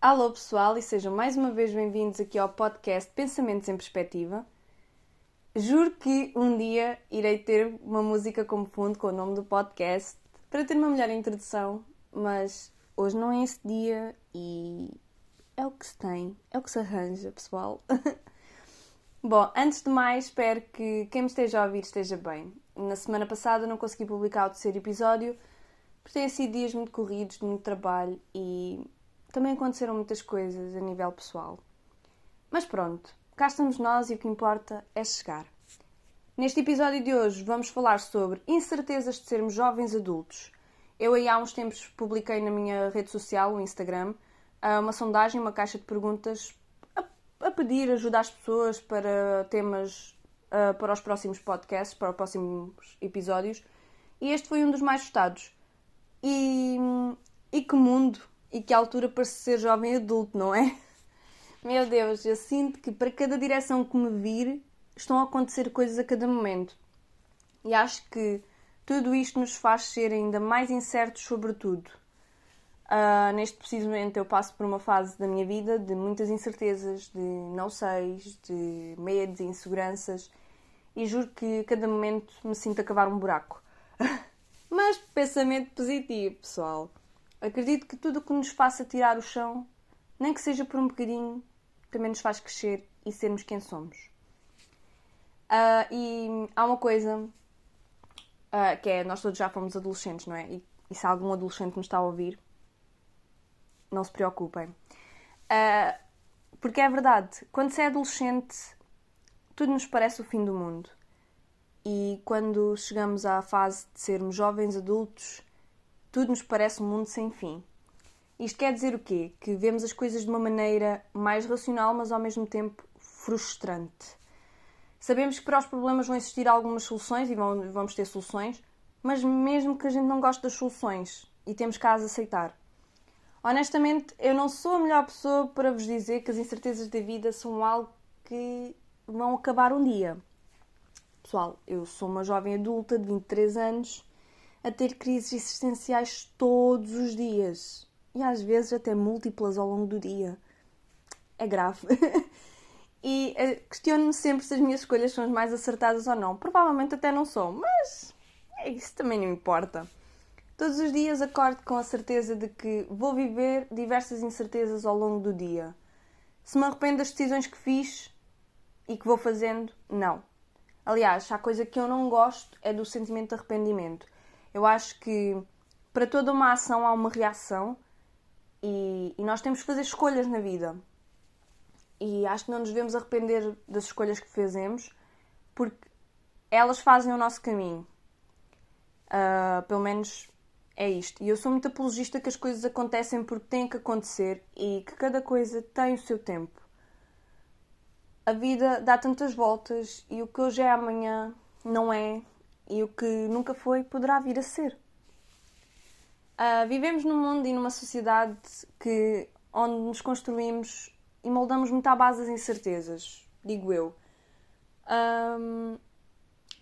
Alô pessoal e sejam mais uma vez bem-vindos aqui ao podcast Pensamentos em Perspectiva. Juro que um dia irei ter uma música como fundo com o nome do podcast para ter uma melhor introdução, mas hoje não é esse dia e é o que se tem, é o que se arranja, pessoal. Bom, antes de mais, espero que quem me esteja a ouvir esteja bem. Na semana passada não consegui publicar o terceiro episódio, porque têm sido dias muito corridos, de muito trabalho e também aconteceram muitas coisas a nível pessoal. Mas pronto, cá estamos nós e o que importa é chegar. Neste episódio de hoje vamos falar sobre incertezas de sermos jovens adultos. Eu aí há uns tempos publiquei na minha rede social, o Instagram, uma sondagem, uma caixa de perguntas pedir ajuda às pessoas para temas para os próximos podcasts, para os próximos episódios. E este foi um dos mais votados. E, e que mundo e que altura para ser jovem adulto, não é? Meu Deus, eu sinto que para cada direção que me vir estão a acontecer coisas a cada momento. E acho que tudo isto nos faz ser ainda mais incertos sobre tudo. Uh, neste preciso momento eu passo por uma fase da minha vida de muitas incertezas, de não seis, de medos e inseguranças e juro que cada momento me sinto a cavar um buraco. Mas pensamento positivo, pessoal. Acredito que tudo o que nos faça tirar o chão, nem que seja por um bocadinho, também nos faz crescer e sermos quem somos. Uh, e há uma coisa uh, que é: nós todos já fomos adolescentes, não é? E, e, se algum adolescente nos está a ouvir, não se preocupem. Uh, porque é verdade, quando se é adolescente, tudo nos parece o fim do mundo. E quando chegamos à fase de sermos jovens adultos, tudo nos parece um mundo sem fim. Isto quer dizer o quê? Que vemos as coisas de uma maneira mais racional, mas ao mesmo tempo frustrante. Sabemos que para os problemas vão existir algumas soluções e vamos ter soluções, mas mesmo que a gente não goste das soluções e temos que as aceitar. Honestamente, eu não sou a melhor pessoa para vos dizer que as incertezas da vida são algo que vão acabar um dia. Pessoal, eu sou uma jovem adulta de 23 anos a ter crises existenciais todos os dias e às vezes até múltiplas ao longo do dia. É grave. e uh, questiono-me sempre se as minhas escolhas são as mais acertadas ou não. Provavelmente até não são, mas é isso também não importa. Todos os dias acordo com a certeza de que vou viver diversas incertezas ao longo do dia. Se me arrependo das decisões que fiz e que vou fazendo, não. Aliás, a coisa que eu não gosto é do sentimento de arrependimento. Eu acho que para toda uma ação há uma reação e, e nós temos que fazer escolhas na vida. E acho que não nos devemos arrepender das escolhas que fazemos porque elas fazem o nosso caminho. Uh, pelo menos é isto. E eu sou muito apologista que as coisas acontecem porque têm que acontecer e que cada coisa tem o seu tempo. A vida dá tantas voltas e o que hoje é amanhã não é e o que nunca foi poderá vir a ser. Uh, vivemos num mundo e numa sociedade que, onde nos construímos e moldamos muito à base das incertezas, digo eu. Um,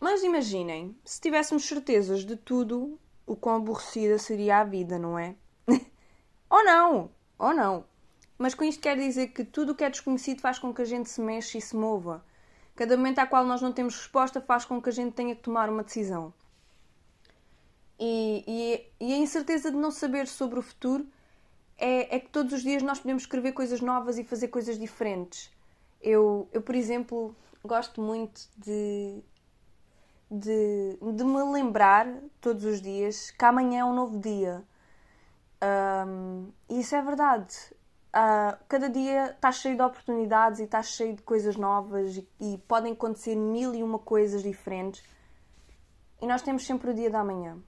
mas imaginem, se tivéssemos certezas de tudo, o quão aborrecida seria a vida, não é? ou não, ou não. Mas com isto quer dizer que tudo o que é desconhecido faz com que a gente se mexa e se mova. Cada momento ao qual nós não temos resposta faz com que a gente tenha que tomar uma decisão. E, e, e a incerteza de não saber sobre o futuro é, é, que todos os dias nós podemos escrever coisas novas e fazer coisas diferentes. Eu, eu por exemplo, gosto muito de, de, de me lembrar todos os dias que amanhã é um novo dia. Um, e isso é verdade. Uh, cada dia está cheio de oportunidades e está cheio de coisas novas e, e, podem acontecer mil e uma coisas diferentes. E nós temos sempre o dia da manhã.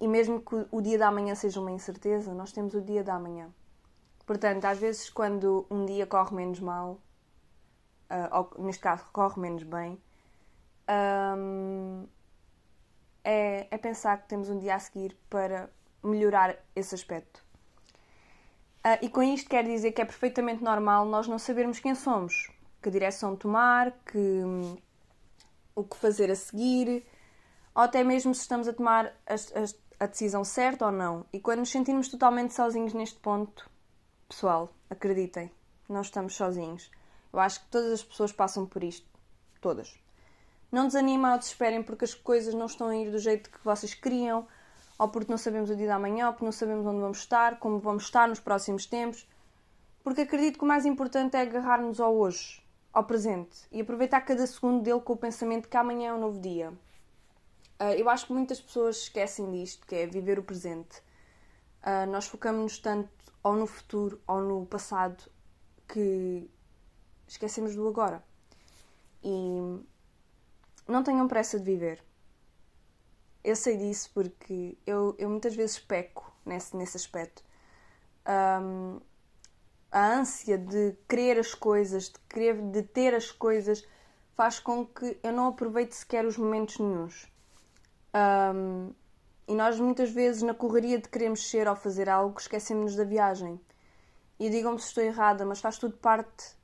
E mesmo que o dia da manhã seja uma incerteza, nós temos o dia da manhã. Portanto, às vezes, quando um dia corre menos mal, uh, ou neste caso corre menos bem, um, é, é pensar que temos um dia a seguir para melhorar esse aspecto. Uh, e com isto quer dizer que é perfeitamente normal nós não sabermos quem somos, que direção tomar, que, um, o que fazer a seguir. ou até mesmo se estamos a tomar a, a, decisão certa ou não. E quando nos sentimos totalmente sozinhos neste ponto, pessoal, acreditem, não estamos sozinhos. Eu acho que todas as pessoas passam por isto. Todas. Não desanimem ou desesperem porque as coisas não estão a ir do jeito que vocês queriam, ou porque não sabemos o dia da manhã, ou porque não sabemos onde vamos estar, como vamos estar nos próximos tempos. Porque acredito que o mais importante é agarrar-nos ao hoje, ao presente, e aproveitar cada segundo dele com o pensamento que amanhã é um novo dia. Uh, eu acho que muitas pessoas esquecem disto, que é viver o presente. Uh, nós focamos-nos tanto ou no futuro ou no passado que esquecemos do agora. E não tenham pressa de viver. Eu sei disso porque eu, eu muitas vezes peco nesse, nesse aspecto. Um, a ânsia de querer as coisas, de querer de ter as coisas, faz com que eu não aproveite sequer os momentos nenhums. Um, e nós muitas vezes, na correria de queremos ser ou fazer algo, esquecemos da viagem. E digam-me se estou errada, mas faz tudo parte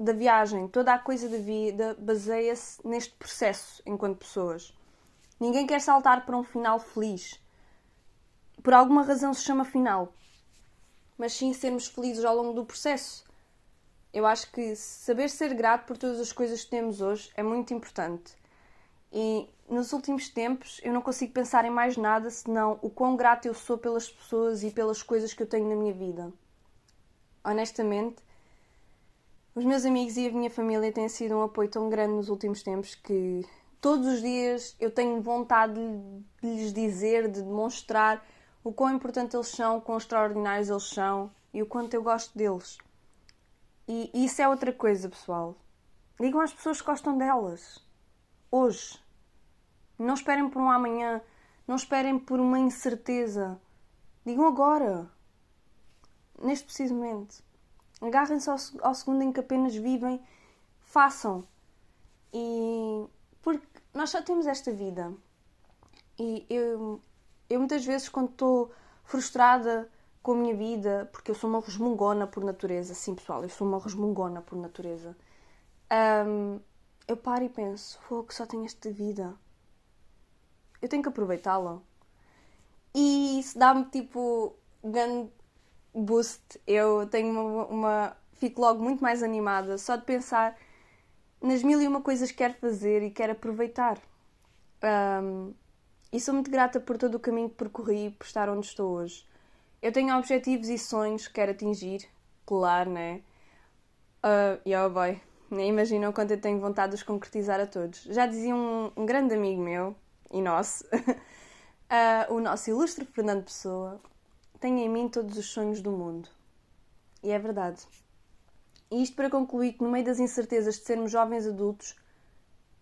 da viagem. Toda a coisa da vida baseia-se neste processo enquanto pessoas. Ninguém quer saltar para um final feliz. Por alguma razão se chama final. Mas sim sermos felizes ao longo do processo. Eu acho que saber ser grato por todas as coisas que temos hoje é muito importante. E nos últimos tempos eu não consigo pensar em mais nada senão o quão grato eu sou pelas pessoas e pelas coisas que eu tenho na minha vida. Honestamente, os meus amigos e a minha família têm sido um apoio tão grande nos últimos tempos que todos os dias eu tenho vontade de lhes dizer, de demonstrar o quão importante eles são, o quão extraordinários eles são e o quanto eu gosto deles. E isso é outra coisa, pessoal. Digam às pessoas que gostam delas. Hoje. Não esperem por um amanhã. Não esperem por uma incerteza. Digam agora. Neste preciso momento. Agarrem-se ao, ao segundo em que apenas vivem. Façam. E. Porque nós só temos esta vida. E eu, eu muitas vezes, quando estou frustrada com a minha vida, porque eu sou uma resmungona por natureza, sim pessoal, eu sou uma resmungona por natureza, um, eu paro e penso: fogo, só tenho esta vida eu tenho que aproveitá-la. E isso dá-me tipo grande boost. Eu tenho uma, uma, Fico logo muito mais animada só de pensar nas mil e uma coisas que quero fazer e quero aproveitar. Um, e sou muito grata por todo o caminho que percorri por estar onde estou hoje. Eu tenho objetivos e sonhos que quero atingir, claro, né? Uh, e oh boy, nem imaginam quanto eu tenho vontade de os concretizar a todos. Já dizia um, um grande amigo meu, e nosso, uh, o nosso ilustre Fernando Pessoa, tem em mim todos os sonhos do mundo. E é verdade. E isto para concluir que, no meio das incertezas de sermos jovens adultos,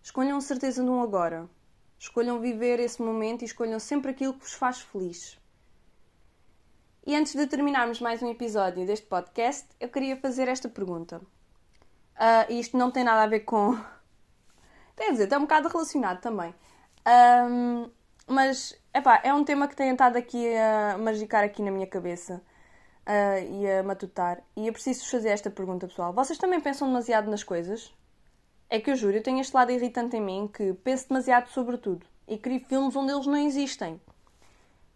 escolham certeza no agora. Escolham viver esse momento e escolham sempre aquilo que vos faz feliz. E antes de terminarmos mais um episódio deste podcast, eu queria fazer esta pergunta. Uh, isto não tem nada a ver com. Quer dizer, está um bocado relacionado também. Um, mas, epá, é um tema que tem estado aqui a magicar aqui na minha cabeça uh, e a matutar. E eu preciso fazer esta pergunta, pessoal. Vocês também pensam demasiado nas coisas? É que eu juro, eu tenho este lado irritante em mim que penso demasiado sobre tudo e crio filmes onde eles não existem.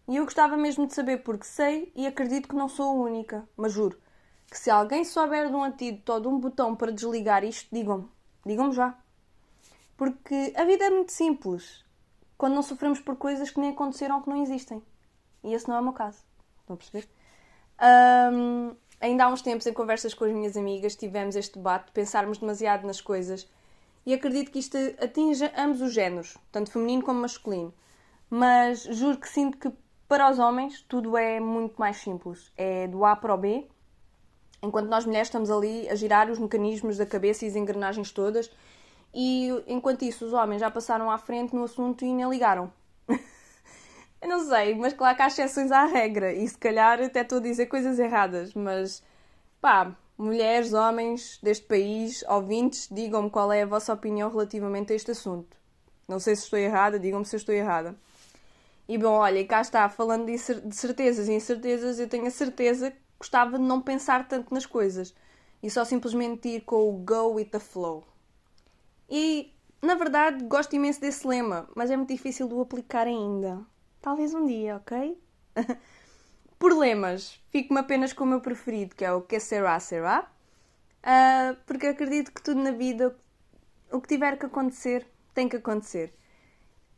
E eu gostava mesmo de saber porque sei e acredito que não sou a única, mas juro que se alguém souber de um antídoto ou de um botão para desligar isto, digam-me. Digam-me já. Porque a vida é muito simples quando não sofremos por coisas que nem aconteceram ou que não existem. E esse não é o meu caso. Estão a perceber? Um, ainda há uns tempos, em conversas com as minhas amigas, tivemos este debate de pensarmos demasiado nas coisas. E acredito que isto atinja ambos os géneros, tanto feminino como masculino. Mas juro que sinto que para os homens tudo é muito mais simples. É do A para o B, enquanto nós mulheres estamos ali a girar os mecanismos da cabeça e as engrenagens todas e enquanto isso os homens já passaram à frente no assunto e nem ligaram. Eu não sei, mas claro que há exceções à regra e se calhar até estou a dizer coisas erradas, mas pá, mulheres, homens deste país, ouvintes, digam-me qual é a vossa opinião relativamente a este assunto. Não sei se estou errada, digam-me se eu estou errada. E bom, olha, cá está, falando de certezas e incertezas, eu tenho a certeza que gostava de não pensar tanto nas coisas e só simplesmente ir com o go with the flow. E na verdade, gosto imenso desse lema, mas é muito difícil de o aplicar ainda. Talvez um dia, ok? Por lemas, fico-me apenas com o meu preferido, que é o Que Será Será, uh, porque acredito que tudo na vida, o que tiver que acontecer, tem que acontecer.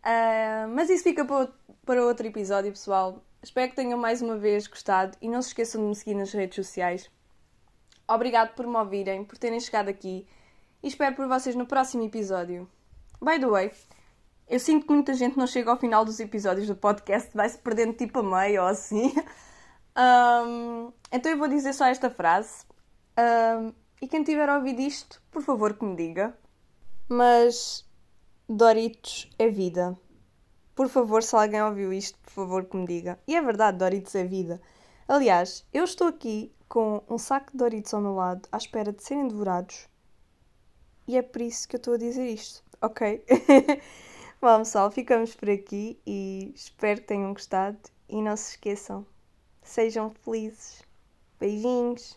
Uh, mas isso fica para outro episódio, pessoal. Espero que tenham mais uma vez gostado e não se esqueçam de me seguir nas redes sociais. Obrigado por me ouvirem, por terem chegado aqui e espero por vocês no próximo episódio. By the way, eu sinto que muita gente não chega ao final dos episódios do podcast, vai-se perdendo tipo a meio ou assim. Um, então eu vou dizer só esta frase. Um, e quem tiver ouvido isto, por favor que me diga. Mas Doritos é vida. Por favor, se alguém ouviu isto, por favor que me diga. E é verdade, Doritos é vida. Aliás, eu estou aqui com um saco de Doritos ao meu lado, à espera de serem devorados. E é por isso que eu estou a dizer isto, ok? Bom, pessoal, ficamos por aqui e espero que tenham gostado. E não se esqueçam, sejam felizes. Beijinhos.